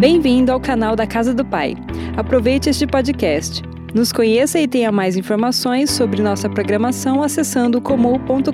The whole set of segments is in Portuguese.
Bem-vindo ao canal da Casa do Pai. Aproveite este podcast. Nos conheça e tenha mais informações sobre nossa programação acessando comum.com.br.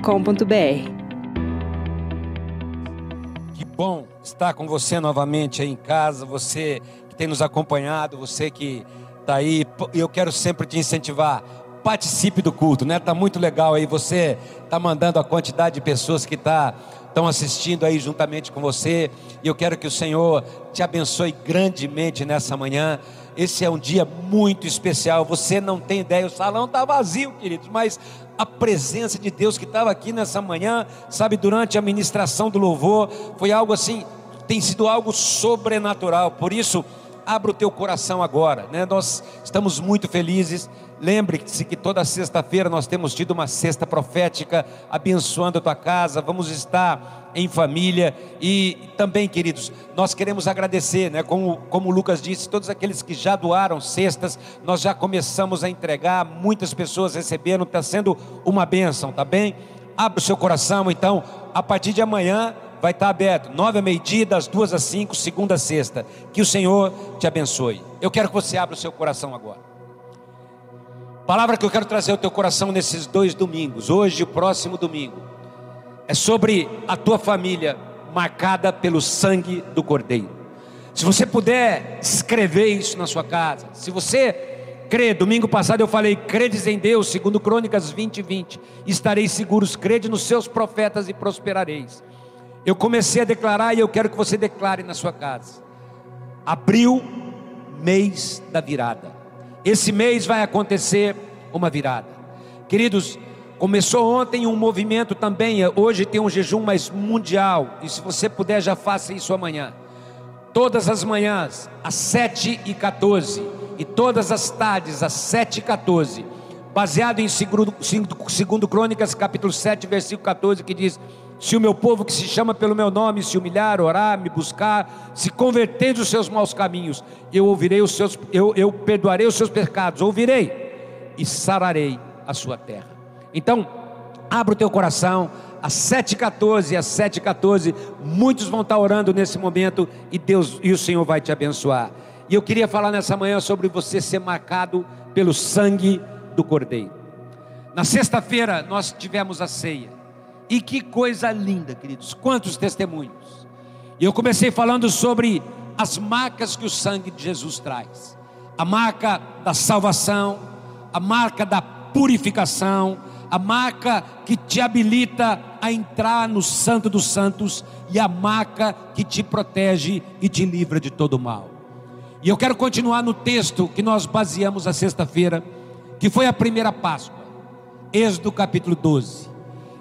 Que bom estar com você novamente aí em casa, você que tem nos acompanhado, você que está aí. Eu quero sempre te incentivar. Participe do culto, né? Tá muito legal aí. Você tá mandando a quantidade de pessoas que tá estão assistindo aí juntamente com você. E eu quero que o Senhor te abençoe grandemente nessa manhã. Esse é um dia muito especial. Você não tem ideia, o salão está vazio, queridos, mas a presença de Deus que estava aqui nessa manhã, sabe, durante a ministração do louvor, foi algo assim, tem sido algo sobrenatural. Por isso, abra o teu coração agora, né? Nós estamos muito felizes. Lembre-se que toda sexta-feira nós temos tido uma cesta profética abençoando a tua casa. Vamos estar em família e também, queridos, nós queremos agradecer, né? Como, como o Lucas disse, todos aqueles que já doaram cestas, nós já começamos a entregar, muitas pessoas receberam, está sendo uma bênção, tá bem? Abra o seu coração, então, a partir de amanhã vai estar aberto, nove a meio-dia, das duas às cinco, segunda a sexta. Que o Senhor te abençoe. Eu quero que você abra o seu coração agora. Palavra que eu quero trazer ao teu coração nesses dois domingos, hoje e o próximo domingo, é sobre a tua família marcada pelo sangue do Cordeiro. Se você puder escrever isso na sua casa, se você crê, domingo passado eu falei, credes em Deus, segundo Crônicas 20 e 20, estareis seguros, crede nos seus profetas e prosperareis. Eu comecei a declarar e eu quero que você declare na sua casa. Abril, mês da virada. Esse mês vai acontecer uma virada. Queridos, começou ontem um movimento também, hoje tem um jejum mais mundial, e se você puder já faça isso amanhã. Todas as manhãs, às 7 e 14 e todas as tardes, às 7 e 14 baseado em 2 Crônicas, capítulo 7, versículo 14, que diz: Se o meu povo que se chama pelo meu nome se humilhar, orar, me buscar, se converter dos seus maus caminhos, eu ouvirei os seus, eu, eu perdoarei os seus pecados, ouvirei e sararei a sua terra. Então, abra o teu coração, às 7h14, às 7h14, muitos vão estar orando nesse momento e Deus e o Senhor vai te abençoar. E eu queria falar nessa manhã sobre você ser marcado pelo sangue do Cordeiro. Na sexta-feira nós tivemos a ceia. E que coisa linda, queridos. Quantos testemunhos. E eu comecei falando sobre as marcas que o sangue de Jesus traz. A marca da salvação, a marca da purificação, a marca que te habilita a entrar no Santo dos Santos e a marca que te protege e te livra de todo mal. E eu quero continuar no texto que nós baseamos a sexta-feira que foi a primeira Páscoa, Êxodo capítulo 12.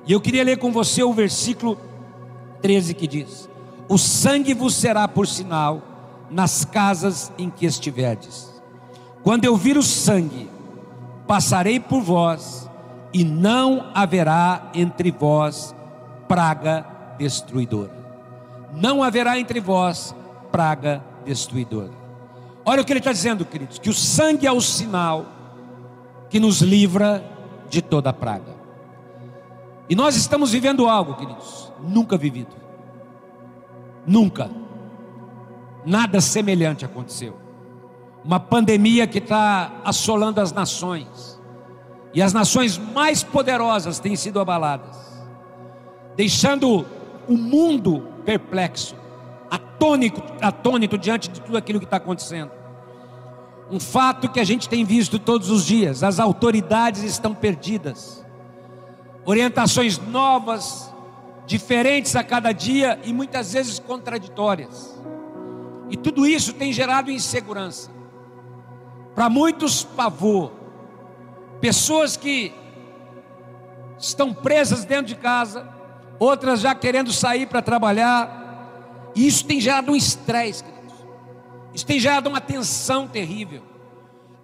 E eu queria ler com você o versículo 13 que diz: O sangue vos será por sinal nas casas em que estiverdes. Quando eu vir o sangue, passarei por vós, e não haverá entre vós praga destruidora. Não haverá entre vós praga destruidora. Olha o que ele está dizendo, queridos: que o sangue é o sinal que nos livra de toda praga. E nós estamos vivendo algo, queridos, nunca vivido. Nunca. Nada semelhante aconteceu. Uma pandemia que está assolando as nações. E as nações mais poderosas têm sido abaladas, deixando o mundo perplexo, atônito, atônito diante de tudo aquilo que está acontecendo. Um fato que a gente tem visto todos os dias: as autoridades estão perdidas, orientações novas, diferentes a cada dia e muitas vezes contraditórias. E tudo isso tem gerado insegurança. Para muitos, pavor. Pessoas que estão presas dentro de casa, outras já querendo sair para trabalhar. E isso tem gerado um estresse isso tem gerado uma tensão terrível.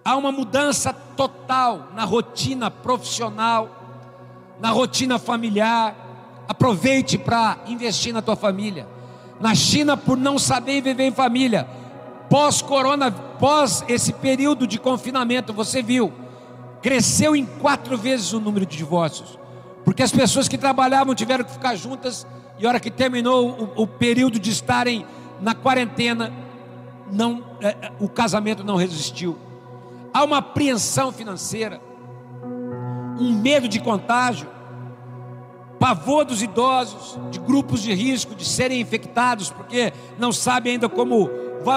Há uma mudança total na rotina profissional, na rotina familiar. Aproveite para investir na tua família. Na China, por não saber viver em família, pós-corona, pós esse período de confinamento, você viu, cresceu em quatro vezes o número de divórcios, porque as pessoas que trabalhavam tiveram que ficar juntas, e hora que terminou o, o período de estarem na quarentena, não, é, é, o casamento não resistiu. Há uma apreensão financeira, um medo de contágio, pavor dos idosos, de grupos de risco de serem infectados, porque não sabem ainda como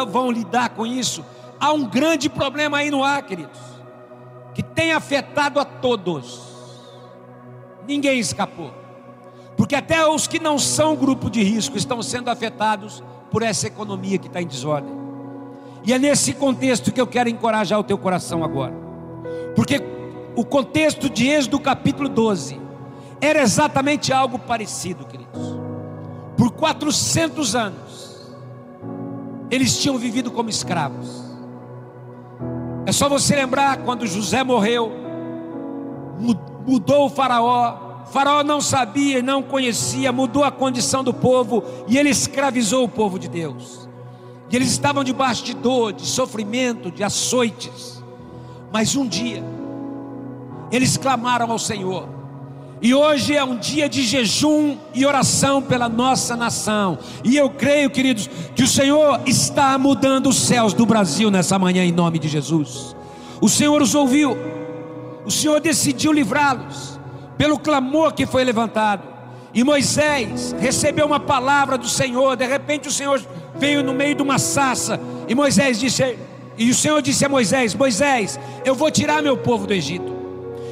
vão lidar com isso. Há um grande problema aí no ar, queridos, que tem afetado a todos. Ninguém escapou, porque até os que não são grupo de risco estão sendo afetados por essa economia que está em desordem. E é nesse contexto que eu quero encorajar o teu coração agora. Porque o contexto de Êxodo capítulo 12 era exatamente algo parecido, queridos. Por 400 anos, eles tinham vivido como escravos. É só você lembrar quando José morreu, mudou o Faraó. O faraó não sabia, não conhecia, mudou a condição do povo e ele escravizou o povo de Deus. E eles estavam debaixo de dor, de sofrimento, de açoites. Mas um dia, eles clamaram ao Senhor. E hoje é um dia de jejum e oração pela nossa nação. E eu creio, queridos, que o Senhor está mudando os céus do Brasil nessa manhã, em nome de Jesus. O Senhor os ouviu, o Senhor decidiu livrá-los, pelo clamor que foi levantado. E Moisés recebeu uma palavra do Senhor, de repente o Senhor veio no meio de uma sassa, e Moisés disse, e o Senhor disse a Moisés: Moisés, eu vou tirar meu povo do Egito.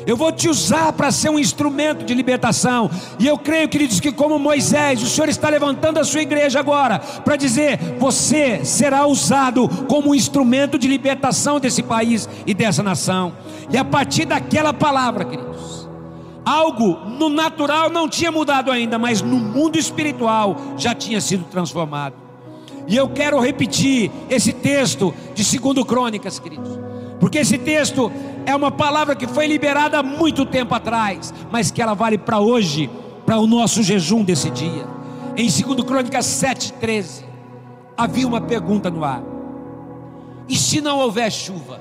Eu vou te usar para ser um instrumento de libertação. E eu creio, queridos, que como Moisés, o Senhor está levantando a sua igreja agora para dizer: você será usado como um instrumento de libertação desse país e dessa nação. E a partir daquela palavra, queridos, algo no natural não tinha mudado ainda, mas no mundo espiritual já tinha sido transformado. E eu quero repetir esse texto de 2 Crônicas, queridos. Porque esse texto é uma palavra que foi liberada há muito tempo atrás, mas que ela vale para hoje, para o nosso jejum desse dia. Em 2 Crônicas 7,13, havia uma pergunta no ar: e se não houver chuva,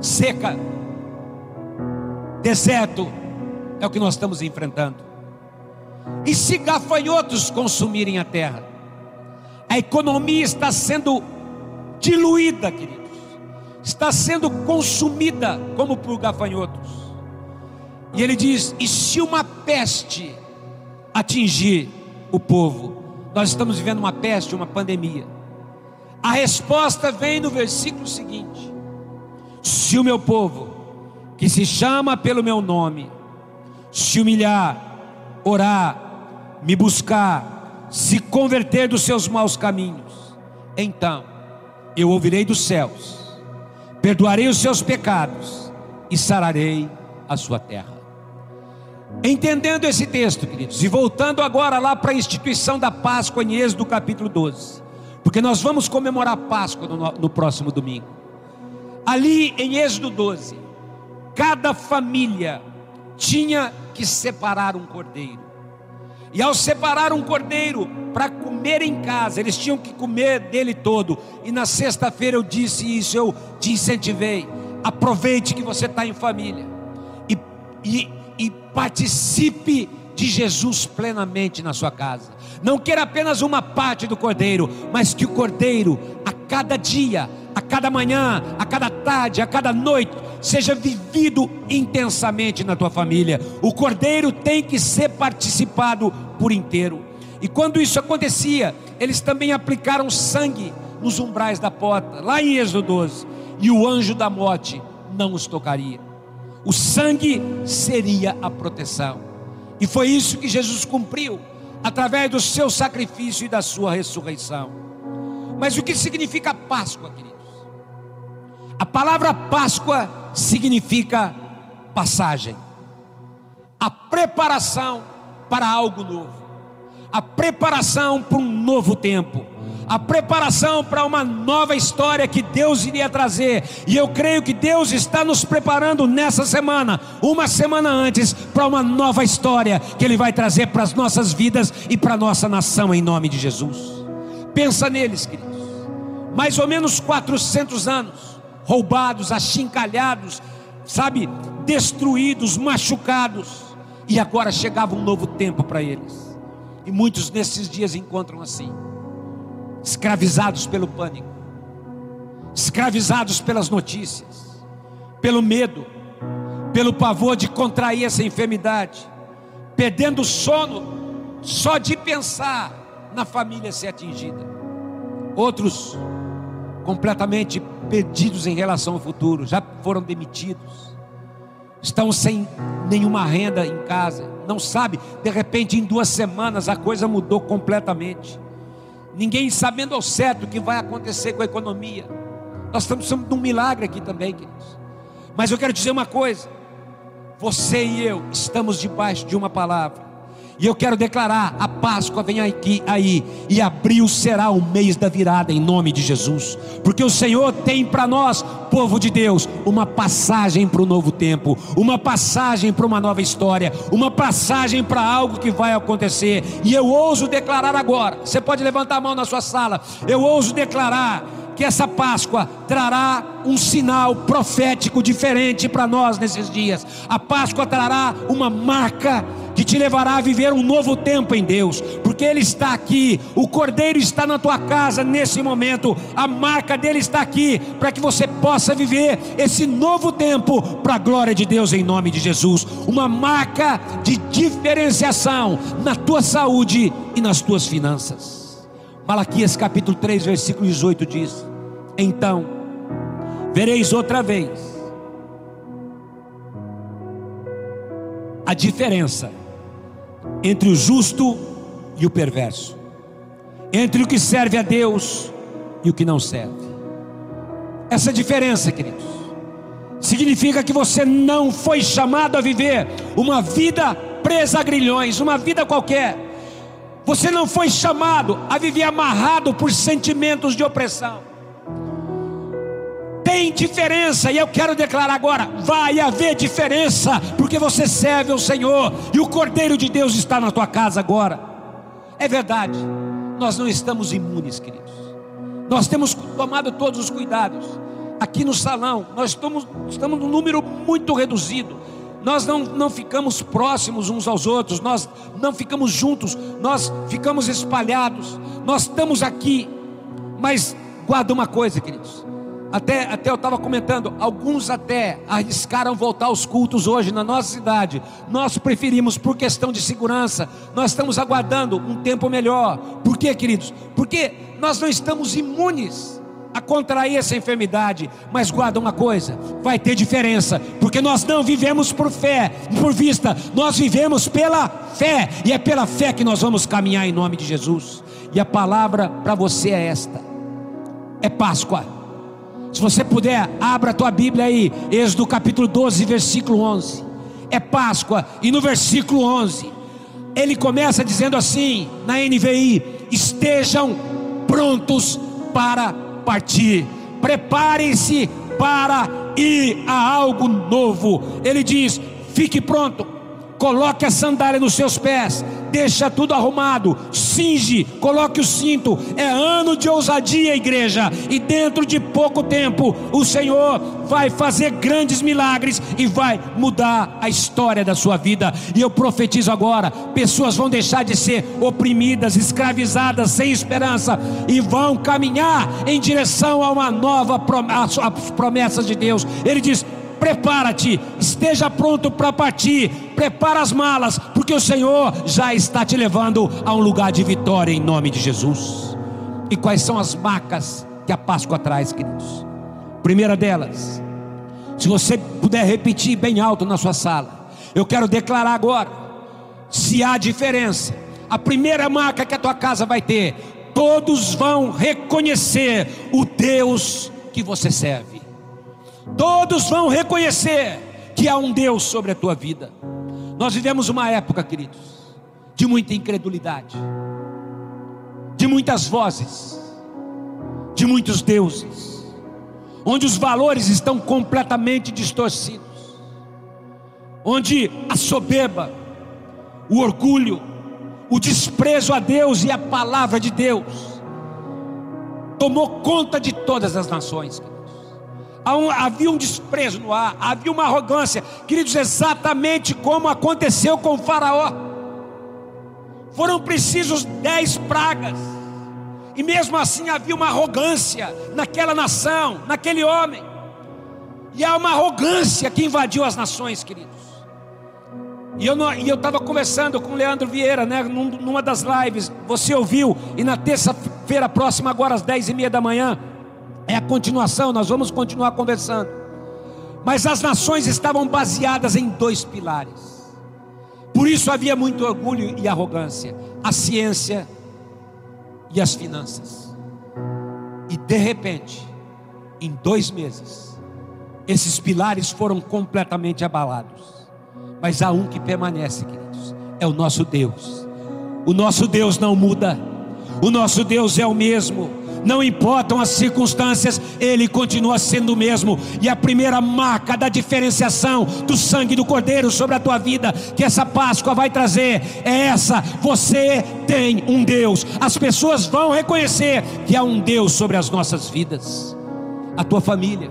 seca, deserto, é o que nós estamos enfrentando, e se gafanhotos consumirem a terra? A economia está sendo diluída, queridos. Está sendo consumida como por gafanhotos. E ele diz: e se uma peste atingir o povo? Nós estamos vivendo uma peste, uma pandemia. A resposta vem no versículo seguinte: Se o meu povo, que se chama pelo meu nome, se humilhar, orar, me buscar, se converter dos seus maus caminhos, então eu ouvirei dos céus, perdoarei os seus pecados e sararei a sua terra. Entendendo esse texto, queridos, e voltando agora lá para a instituição da Páscoa em Êxodo capítulo 12, porque nós vamos comemorar a Páscoa no, no próximo domingo. Ali em Êxodo 12, cada família tinha que separar um cordeiro. E ao separar um cordeiro para comer em casa, eles tinham que comer dele todo. E na sexta-feira eu disse isso, eu te incentivei. Aproveite que você está em família e, e, e participe de Jesus plenamente na sua casa. Não queira apenas uma parte do cordeiro, mas que o cordeiro, a cada dia, a cada manhã, a cada tarde, a cada noite, seja vivido intensamente na tua família. O cordeiro tem que ser participado por inteiro. E quando isso acontecia, eles também aplicaram sangue nos umbrais da porta, lá em Êxodo 12, e o anjo da morte não os tocaria. O sangue seria a proteção. E foi isso que Jesus cumpriu através do seu sacrifício e da sua ressurreição. Mas o que significa Páscoa, queridos? A palavra Páscoa significa passagem, a preparação para algo novo, a preparação para um novo tempo, a preparação para uma nova história que Deus iria trazer. E eu creio que Deus está nos preparando nessa semana, uma semana antes, para uma nova história que Ele vai trazer para as nossas vidas e para a nossa nação, em nome de Jesus. Pensa neles, queridos. Mais ou menos 400 anos roubados, achincalhados, sabe, destruídos, machucados. E agora chegava um novo tempo para eles. E muitos nesses dias encontram assim. escravizados pelo pânico, escravizados pelas notícias, pelo medo, pelo pavor de contrair essa enfermidade, perdendo sono só de pensar na família ser atingida. Outros completamente perdidos em relação ao futuro, já foram demitidos, estão sem nenhuma renda em casa, não sabe, de repente em duas semanas a coisa mudou completamente. Ninguém sabendo ao certo o que vai acontecer com a economia. Nós estamos num milagre aqui também, queridos. Mas eu quero dizer uma coisa: você e eu estamos debaixo de uma palavra. E eu quero declarar: a Páscoa vem aqui, aí, e abril será o mês da virada, em nome de Jesus, porque o Senhor tem para nós, povo de Deus, uma passagem para o novo tempo, uma passagem para uma nova história, uma passagem para algo que vai acontecer. E eu ouso declarar agora: você pode levantar a mão na sua sala, eu ouso declarar que essa Páscoa trará um sinal profético diferente para nós nesses dias. A Páscoa trará uma marca que te levará a viver um novo tempo em Deus, porque Ele está aqui, o Cordeiro está na tua casa nesse momento, a marca dele está aqui, para que você possa viver esse novo tempo para a glória de Deus em nome de Jesus, uma marca de diferenciação na tua saúde e nas tuas finanças. Malaquias capítulo 3, versículo 18 diz: Então vereis outra vez a diferença entre o justo e o perverso, entre o que serve a Deus e o que não serve. Essa diferença, queridos, significa que você não foi chamado a viver uma vida presa a grilhões, uma vida qualquer você não foi chamado a viver amarrado por sentimentos de opressão. Tem diferença, e eu quero declarar agora: vai haver diferença, porque você serve ao Senhor, e o Cordeiro de Deus está na tua casa agora. É verdade, nós não estamos imunes, queridos. Nós temos tomado todos os cuidados. Aqui no salão, nós estamos, estamos num número muito reduzido nós não, não ficamos próximos uns aos outros, nós não ficamos juntos, nós ficamos espalhados, nós estamos aqui, mas guarda uma coisa, queridos. Até, até eu estava comentando, alguns até arriscaram voltar aos cultos hoje na nossa cidade. Nós preferimos, por questão de segurança, nós estamos aguardando um tempo melhor. Por quê, queridos? Porque nós não estamos imunes a contrair essa enfermidade, mas guarda uma coisa: vai ter diferença, porque nós não vivemos por fé, por vista, nós vivemos pela fé, e é pela fé que nós vamos caminhar em nome de Jesus. E a palavra para você é esta: é Páscoa. Se você puder, abra a tua Bíblia aí, Êxodo capítulo 12, versículo 11. É Páscoa, e no versículo 11, ele começa dizendo assim, na NVI: estejam prontos para partir. Preparem-se para ir a algo novo. Ele diz: fique pronto, coloque a sandália nos seus pés, deixa tudo arrumado, cinge, coloque o cinto. É ano de ousadia, igreja, e dentro de pouco tempo o Senhor vai fazer grandes milagres e vai mudar a história da sua vida. E eu profetizo agora: pessoas vão deixar de ser oprimidas, escravizadas, sem esperança e vão caminhar em direção a uma nova promessa, as promessas de Deus. Ele diz: prepara-te, esteja pronto para partir, prepara as malas, porque o Senhor já está te levando a um lugar de vitória em nome de Jesus. E quais são as marcas que a Páscoa traz, queridos? Primeira delas, se você puder repetir bem alto na sua sala, eu quero declarar agora: se há diferença, a primeira marca que a tua casa vai ter, todos vão reconhecer o Deus que você serve. Todos vão reconhecer que há um Deus sobre a tua vida. Nós vivemos uma época, queridos, de muita incredulidade, de muitas vozes, de muitos deuses, onde os valores estão completamente distorcidos, onde a soberba, o orgulho, o desprezo a Deus e a palavra de Deus tomou conta de todas as nações havia um desprezo no ar, havia uma arrogância, queridos, exatamente como aconteceu com Faraó. Foram precisos dez pragas, E mesmo assim havia uma arrogância naquela nação, naquele homem. E há uma arrogância que invadiu as nações, queridos. E eu estava conversando com o Leandro Vieira, né, numa das lives, você ouviu, e na terça-feira próxima, agora às dez e meia da manhã, é a continuação, nós vamos continuar conversando. Mas as nações estavam baseadas em dois pilares. Por isso havia muito orgulho e arrogância: a ciência e as finanças. E de repente, em dois meses, esses pilares foram completamente abalados. Mas há um que permanece, queridos: é o nosso Deus. O nosso Deus não muda, o nosso Deus é o mesmo não importam as circunstâncias, Ele continua sendo o mesmo. E a primeira marca da diferenciação do sangue do Cordeiro sobre a tua vida, que essa Páscoa vai trazer, é essa: você tem um Deus. As pessoas vão reconhecer que há um Deus sobre as nossas vidas. A tua família,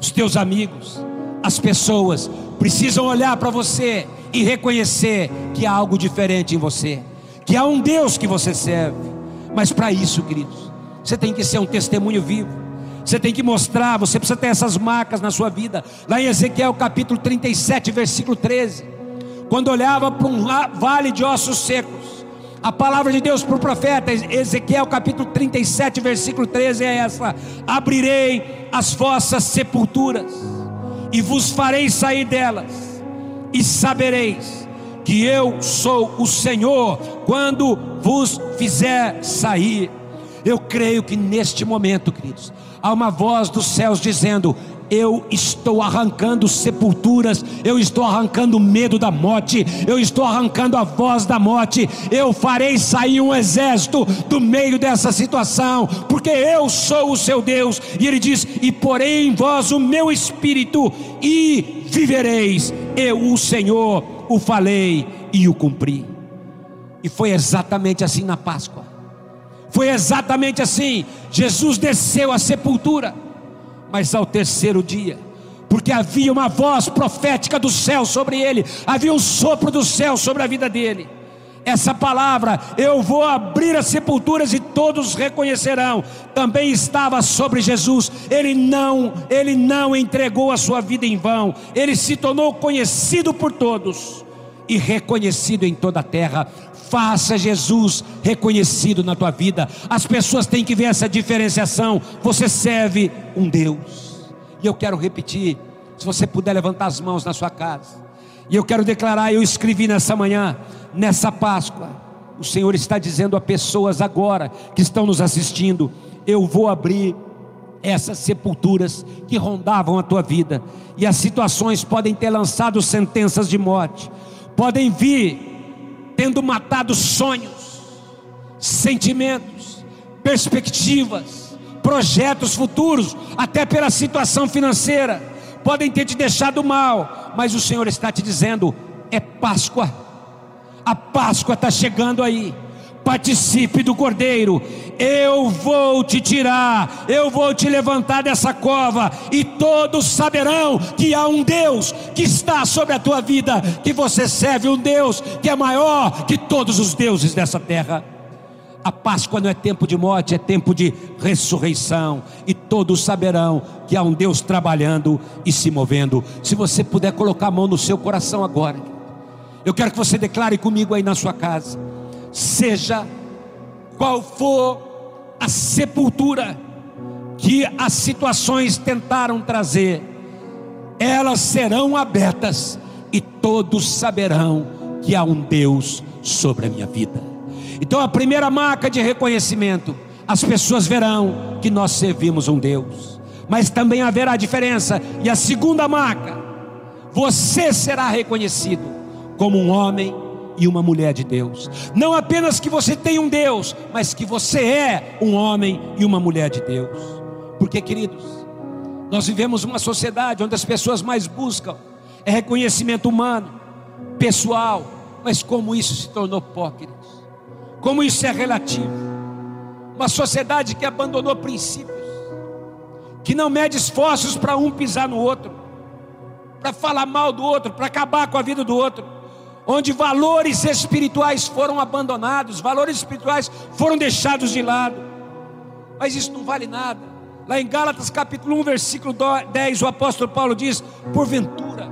os teus amigos, as pessoas precisam olhar para você e reconhecer que há algo diferente em você, que há um Deus que você serve. Mas para isso, queridos, você tem que ser um testemunho vivo. Você tem que mostrar, você precisa ter essas marcas na sua vida. Lá em Ezequiel capítulo 37, versículo 13. Quando olhava para um vale de ossos secos, a palavra de Deus para o profeta, Ezequiel capítulo 37, versículo 13 é essa: Abrirei as vossas sepulturas, e vos farei sair delas, e sabereis que eu sou o Senhor, quando vos fizer sair. Eu creio que neste momento, queridos, há uma voz dos céus dizendo: eu estou arrancando sepulturas, eu estou arrancando medo da morte, eu estou arrancando a voz da morte, eu farei sair um exército do meio dessa situação, porque eu sou o seu Deus, e ele diz: E porei em vós o meu espírito, e vivereis, eu, o Senhor, o falei e o cumpri. E foi exatamente assim na Páscoa. Foi exatamente assim. Jesus desceu à sepultura, mas ao terceiro dia, porque havia uma voz profética do céu sobre ele, havia um sopro do céu sobre a vida dele. Essa palavra, eu vou abrir as sepulturas e todos reconhecerão, também estava sobre Jesus. Ele não, ele não entregou a sua vida em vão. Ele se tornou conhecido por todos e reconhecido em toda a terra. Faça Jesus reconhecido na tua vida. As pessoas têm que ver essa diferenciação. Você serve um Deus. E eu quero repetir, se você puder levantar as mãos na sua casa. E eu quero declarar, eu escrevi nessa manhã, nessa Páscoa, o Senhor está dizendo a pessoas agora que estão nos assistindo: eu vou abrir essas sepulturas que rondavam a tua vida, e as situações podem ter lançado sentenças de morte, podem vir tendo matado sonhos, sentimentos, perspectivas, projetos futuros, até pela situação financeira, podem ter te deixado mal, mas o Senhor está te dizendo: é Páscoa, a Páscoa está chegando aí participe do Cordeiro. Eu vou te tirar, eu vou te levantar dessa cova, e todos saberão que há um Deus que está sobre a tua vida, que você serve um Deus que é maior que todos os deuses dessa terra. A Páscoa não é tempo de morte, é tempo de ressurreição, e todos saberão que há um Deus trabalhando e se movendo. Se você puder colocar a mão no seu coração agora, eu quero que você declare comigo aí na sua casa seja qual for a sepultura que as situações tentaram trazer, elas serão abertas e todos saberão que há um Deus sobre a minha vida. Então, a primeira marca de reconhecimento, as pessoas verão que nós servimos um Deus, mas também haverá diferença, e a segunda marca, você será reconhecido como um homem e uma mulher de Deus. Não apenas que você tem um Deus, mas que você é um homem e uma mulher de Deus. Porque, queridos, nós vivemos uma sociedade onde as pessoas mais buscam é reconhecimento humano, pessoal, mas como isso se tornou pó, queridos? Como isso é relativo? Uma sociedade que abandonou princípios, que não mede esforços para um pisar no outro, para falar mal do outro, para acabar com a vida do outro onde valores espirituais foram abandonados, valores espirituais foram deixados de lado. mas isso não vale nada. Lá em Gálatas capítulo 1, versículo 10, o apóstolo Paulo diz: Porventura,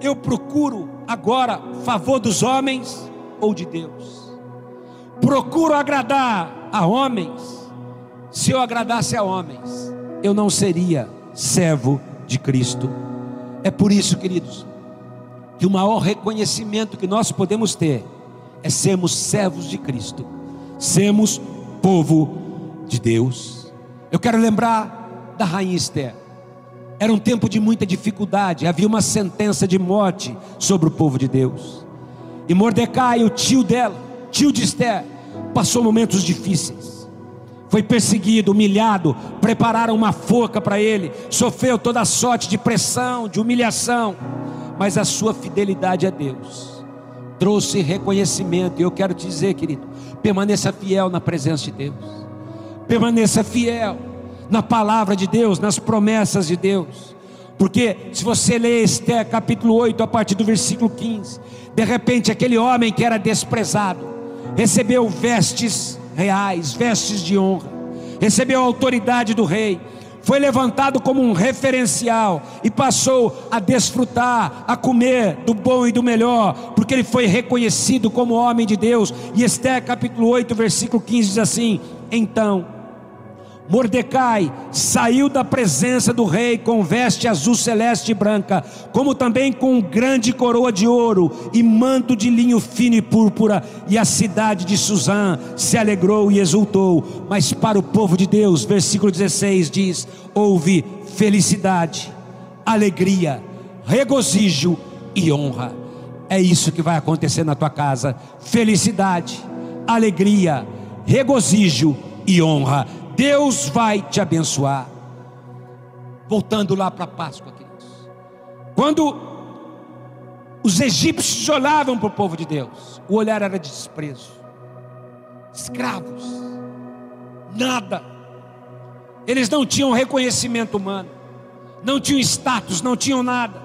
eu procuro agora favor dos homens ou de Deus? Procuro agradar a homens. Se eu agradasse a homens, eu não seria servo de Cristo. É por isso, queridos, que o maior reconhecimento que nós podemos ter é sermos servos de Cristo, sermos povo de Deus. Eu quero lembrar da rainha Esther. Era um tempo de muita dificuldade, havia uma sentença de morte sobre o povo de Deus. E Mordecai, o tio dela, tio de Esther, passou momentos difíceis. Foi perseguido, humilhado, prepararam uma forca para ele, sofreu toda sorte de pressão, de humilhação, mas a sua fidelidade a Deus trouxe reconhecimento. E eu quero te dizer, querido, permaneça fiel na presença de Deus, permaneça fiel na palavra de Deus, nas promessas de Deus. Porque se você ler Esther capítulo 8, a partir do versículo 15, de repente aquele homem que era desprezado, recebeu vestes reais, vestes de honra, recebeu a autoridade do rei, foi levantado como um referencial e passou a desfrutar, a comer do bom e do melhor, porque ele foi reconhecido como homem de Deus. E Esther capítulo 8, versículo 15 diz assim: Então Mordecai saiu da presença do rei com veste azul celeste e branca, como também com grande coroa de ouro e manto de linho fino e púrpura, e a cidade de Suzã se alegrou e exultou. Mas para o povo de Deus, versículo 16 diz: houve felicidade, alegria, regozijo e honra. É isso que vai acontecer na tua casa: felicidade, alegria, regozijo e honra Deus vai te abençoar. Voltando lá para a Páscoa, queridos. Quando os egípcios olhavam para o povo de Deus, o olhar era de desprezo. Escravos, nada. Eles não tinham reconhecimento humano, não tinham status, não tinham nada.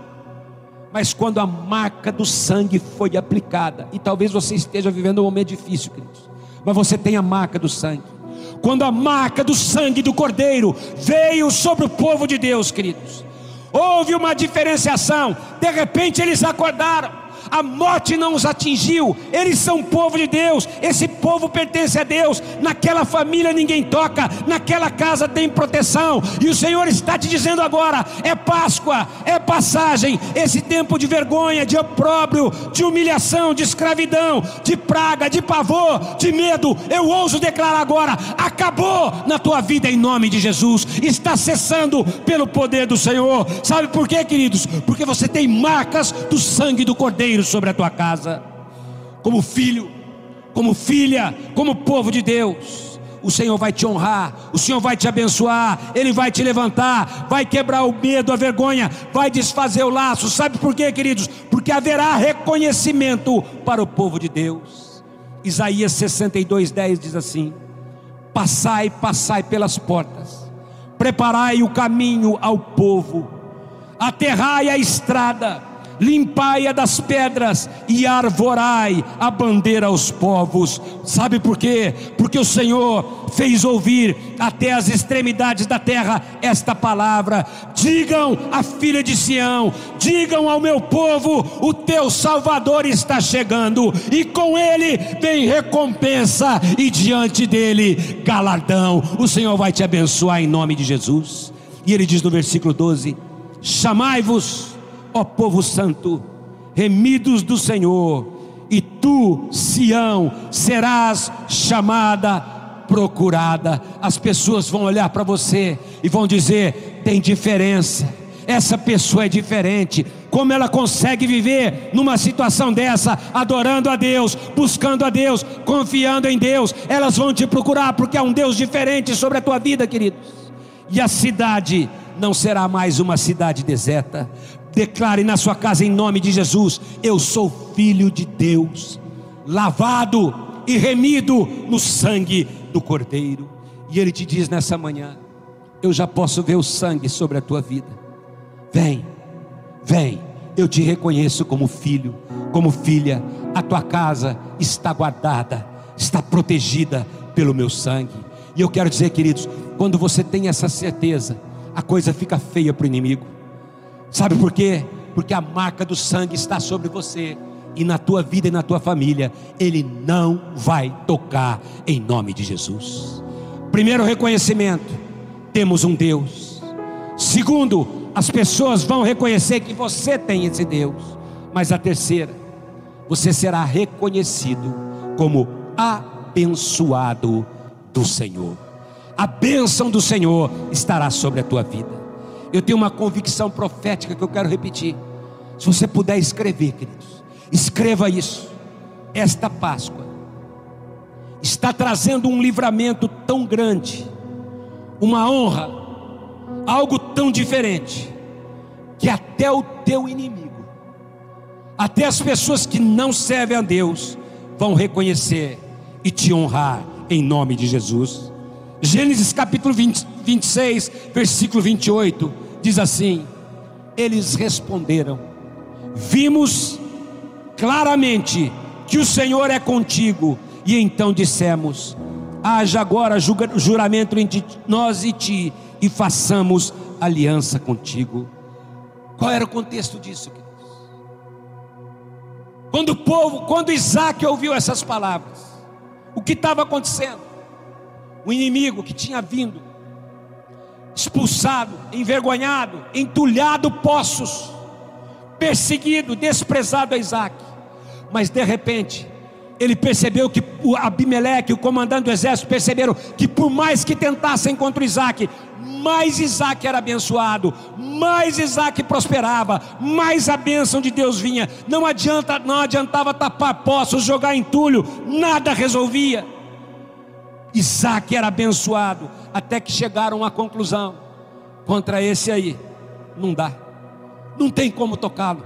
Mas quando a marca do sangue foi aplicada, e talvez você esteja vivendo um momento difícil, queridos, mas você tem a marca do sangue quando a marca do sangue do Cordeiro veio sobre o povo de Deus, queridos. Houve uma diferenciação, de repente eles acordaram a morte não os atingiu, eles são povo de Deus, esse povo pertence a Deus, naquela família ninguém toca, naquela casa tem proteção, e o Senhor está te dizendo agora: é Páscoa, é passagem, esse tempo de vergonha, de opróbrio, de humilhação, de escravidão, de praga, de pavor, de medo, eu ouso declarar agora: acabou na tua vida em nome de Jesus, está cessando pelo poder do Senhor, sabe por quê, queridos? Porque você tem marcas do sangue do Cordeiro sobre a tua casa, como filho, como filha, como povo de Deus. O Senhor vai te honrar, o Senhor vai te abençoar, Ele vai te levantar, vai quebrar o medo, a vergonha, vai desfazer o laço. Sabe por quê, queridos? Porque haverá reconhecimento para o povo de Deus. Isaías 62, 10 diz assim: Passai, passai pelas portas, preparai o caminho ao povo, aterrai a estrada, limpai-a das pedras e arvorai a bandeira aos povos. Sabe por quê? Porque o Senhor fez ouvir até as extremidades da terra esta palavra. Digam à filha de Sião, digam ao meu povo: o teu Salvador está chegando, e com ele vem recompensa, e diante dele galardão. O Senhor vai te abençoar em nome de Jesus. E ele diz no versículo 12: Chamai-vos ó povo santo, remidos do Senhor, e tu, Sião, serás chamada, procurada. As pessoas vão olhar para você e vão dizer: tem diferença, essa pessoa é diferente. Como ela consegue viver numa situação dessa, adorando a Deus, buscando a Deus, confiando em Deus? Elas vão te procurar porque há um Deus diferente sobre a tua vida, queridos. E a cidade não será mais uma cidade deserta, Declare na sua casa em nome de Jesus: Eu sou filho de Deus, lavado e remido no sangue do Cordeiro. E Ele te diz nessa manhã: Eu já posso ver o sangue sobre a tua vida. Vem, vem, eu te reconheço como filho, como filha. A tua casa está guardada, está protegida pelo meu sangue. E eu quero dizer, queridos, quando você tem essa certeza, a coisa fica feia para o inimigo. Sabe por quê? Porque a marca do sangue está sobre você e na tua vida e na tua família, ele não vai tocar em nome de Jesus. Primeiro reconhecimento, temos um Deus. Segundo, as pessoas vão reconhecer que você tem esse Deus. Mas a terceira, você será reconhecido como abençoado do Senhor. A bênção do Senhor estará sobre a tua vida. Eu tenho uma convicção profética que eu quero repetir. Se você puder escrever, queridos, escreva isso. Esta Páscoa está trazendo um livramento tão grande, uma honra, algo tão diferente, que até o teu inimigo, até as pessoas que não servem a Deus, vão reconhecer e te honrar em nome de Jesus. Gênesis capítulo 20, 26, versículo 28, diz assim: Eles responderam: Vimos claramente que o Senhor é contigo, e então dissemos: Haja agora juramento entre nós e ti, e façamos aliança contigo. Qual era o contexto disso, queridos? Quando o povo, quando Isaac ouviu essas palavras, o que estava acontecendo? O inimigo que tinha vindo, expulsado, envergonhado, entulhado poços, perseguido, desprezado a Isaac. Mas de repente, ele percebeu que o Abimeleque, o comandante do exército, perceberam que por mais que tentassem contra Isaac, mais Isaac era abençoado, mais Isaac prosperava, mais a bênção de Deus vinha. Não adianta, não adiantava tapar poços, jogar entulho, nada resolvia. Isaac era abençoado, até que chegaram à conclusão: contra esse aí, não dá, não tem como tocá-lo.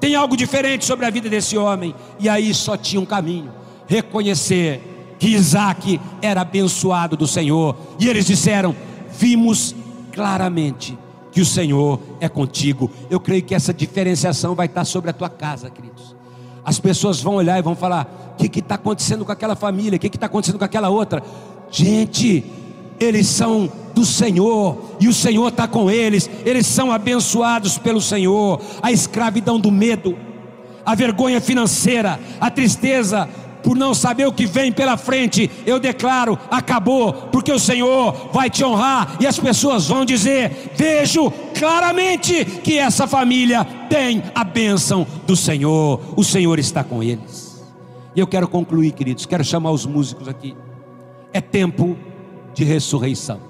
Tem algo diferente sobre a vida desse homem, e aí só tinha um caminho: reconhecer que Isaac era abençoado do Senhor, e eles disseram: vimos claramente que o Senhor é contigo. Eu creio que essa diferenciação vai estar sobre a tua casa, queridos. As pessoas vão olhar e vão falar: o que está acontecendo com aquela família? O que está acontecendo com aquela outra? Gente, eles são do Senhor, e o Senhor está com eles, eles são abençoados pelo Senhor. A escravidão do medo, a vergonha financeira, a tristeza, por não saber o que vem pela frente, eu declaro: acabou, porque o Senhor vai te honrar e as pessoas vão dizer: vejo claramente que essa família tem a bênção do Senhor, o Senhor está com eles. E eu quero concluir, queridos, quero chamar os músicos aqui. É tempo de ressurreição.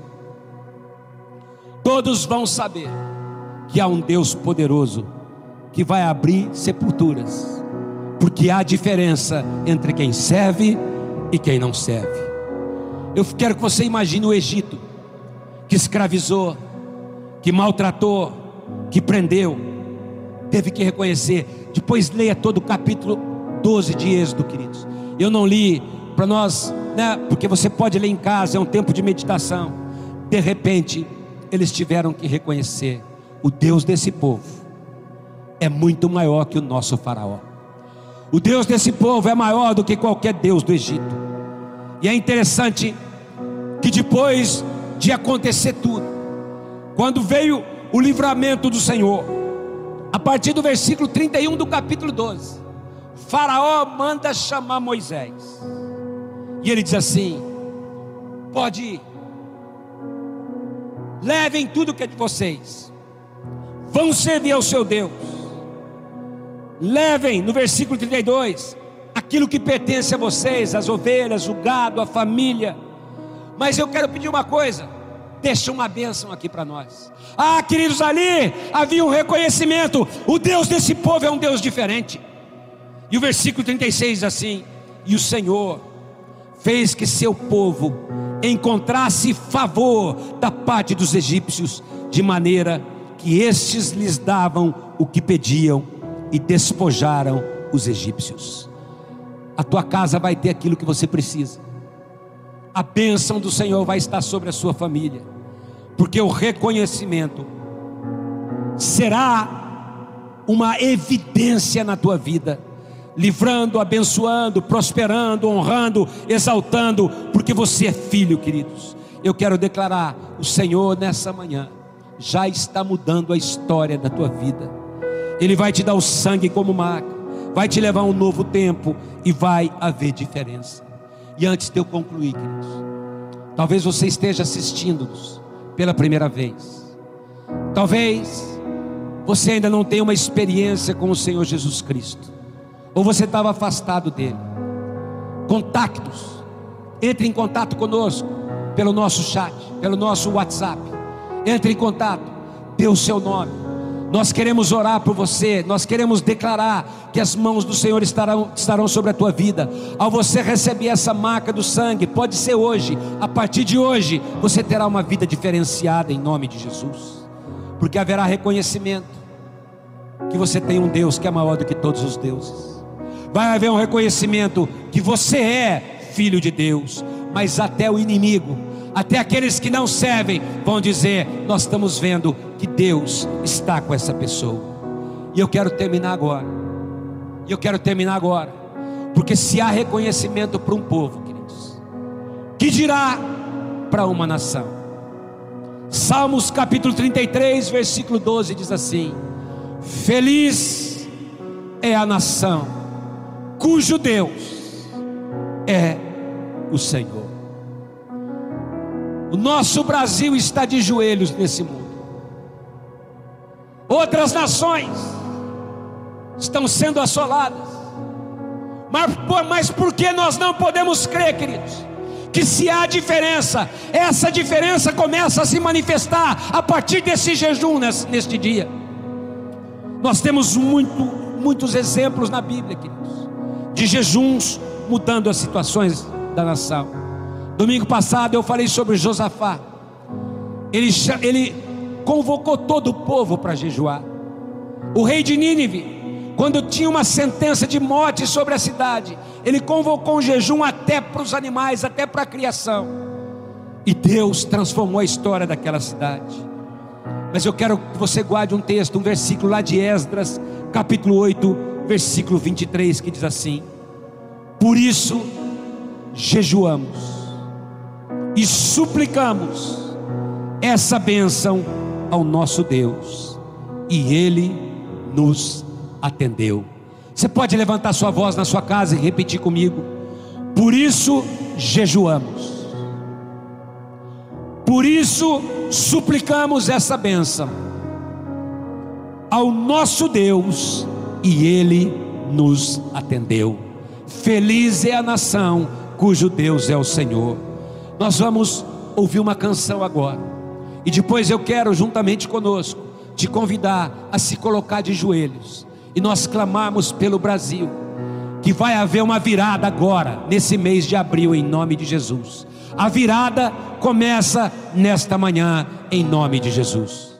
Todos vão saber que há um Deus poderoso que vai abrir sepulturas porque há diferença entre quem serve e quem não serve. Eu quero que você imagine o Egito, que escravizou, que maltratou, que prendeu, teve que reconhecer. Depois leia todo o capítulo 12 de Êxodo, queridos. Eu não li para nós, né, porque você pode ler em casa, é um tempo de meditação. De repente, eles tiveram que reconhecer: o Deus desse povo é muito maior que o nosso Faraó. O Deus desse povo é maior do que qualquer Deus do Egito. E é interessante que depois de acontecer tudo, quando veio o livramento do Senhor, a partir do versículo 31 do capítulo 12, Faraó manda chamar Moisés. E ele diz assim: Pode ir, levem tudo que é de vocês, vão servir ao seu Deus Levem, no versículo 32, aquilo que pertence a vocês, as ovelhas, o gado, a família. Mas eu quero pedir uma coisa: deixa uma bênção aqui para nós. Ah, queridos, ali havia um reconhecimento: o Deus desse povo é um Deus diferente. E o versículo 36 diz assim: E o Senhor fez que seu povo encontrasse favor da parte dos egípcios, de maneira que estes lhes davam o que pediam e despojaram os egípcios. A tua casa vai ter aquilo que você precisa. A bênção do Senhor vai estar sobre a sua família, porque o reconhecimento será uma evidência na tua vida livrando, abençoando, prosperando, honrando, exaltando, porque você é filho, queridos. Eu quero declarar: o Senhor nessa manhã já está mudando a história da tua vida. Ele vai te dar o sangue como marca, vai te levar a um novo tempo e vai haver diferença. E antes de eu concluir, queridos, talvez você esteja assistindo-nos pela primeira vez. Talvez você ainda não tenha uma experiência com o Senhor Jesus Cristo, ou você estava afastado dele. Contactos, entre em contato conosco pelo nosso chat, pelo nosso WhatsApp. Entre em contato, dê o seu nome nós queremos orar por você, nós queremos declarar que as mãos do Senhor estarão, estarão sobre a tua vida. Ao você receber essa marca do sangue, pode ser hoje, a partir de hoje, você terá uma vida diferenciada em nome de Jesus, porque haverá reconhecimento que você tem um Deus que é maior do que todos os deuses. Vai haver um reconhecimento que você é filho de Deus, mas até o inimigo até aqueles que não servem vão dizer: Nós estamos vendo que Deus está com essa pessoa. E eu quero terminar agora. E eu quero terminar agora. Porque se há reconhecimento para um povo, queridos, que dirá para uma nação? Salmos capítulo 33, versículo 12 diz assim: Feliz é a nação cujo Deus é o Senhor. O nosso Brasil está de joelhos nesse mundo. Outras nações estão sendo assoladas. Mas, mas por que nós não podemos crer, queridos? Que se há diferença, essa diferença começa a se manifestar a partir desse jejum neste dia. Nós temos muito, muitos exemplos na Bíblia, queridos, de jejuns mudando as situações da nação. Domingo passado eu falei sobre Josafá. Ele, ele convocou todo o povo para jejuar. O rei de Nínive, quando tinha uma sentença de morte sobre a cidade, ele convocou um jejum até para os animais, até para a criação. E Deus transformou a história daquela cidade. Mas eu quero que você guarde um texto, um versículo lá de Esdras, capítulo 8, versículo 23, que diz assim: Por isso jejuamos e suplicamos essa bênção ao nosso Deus, e Ele nos atendeu. Você pode levantar sua voz na sua casa e repetir comigo: Por isso jejuamos, por isso suplicamos essa bênção ao nosso Deus, e Ele nos atendeu. Feliz é a nação cujo Deus é o Senhor. Nós vamos ouvir uma canção agora. E depois eu quero, juntamente conosco, te convidar a se colocar de joelhos e nós clamarmos pelo Brasil, que vai haver uma virada agora, nesse mês de abril, em nome de Jesus. A virada começa nesta manhã, em nome de Jesus.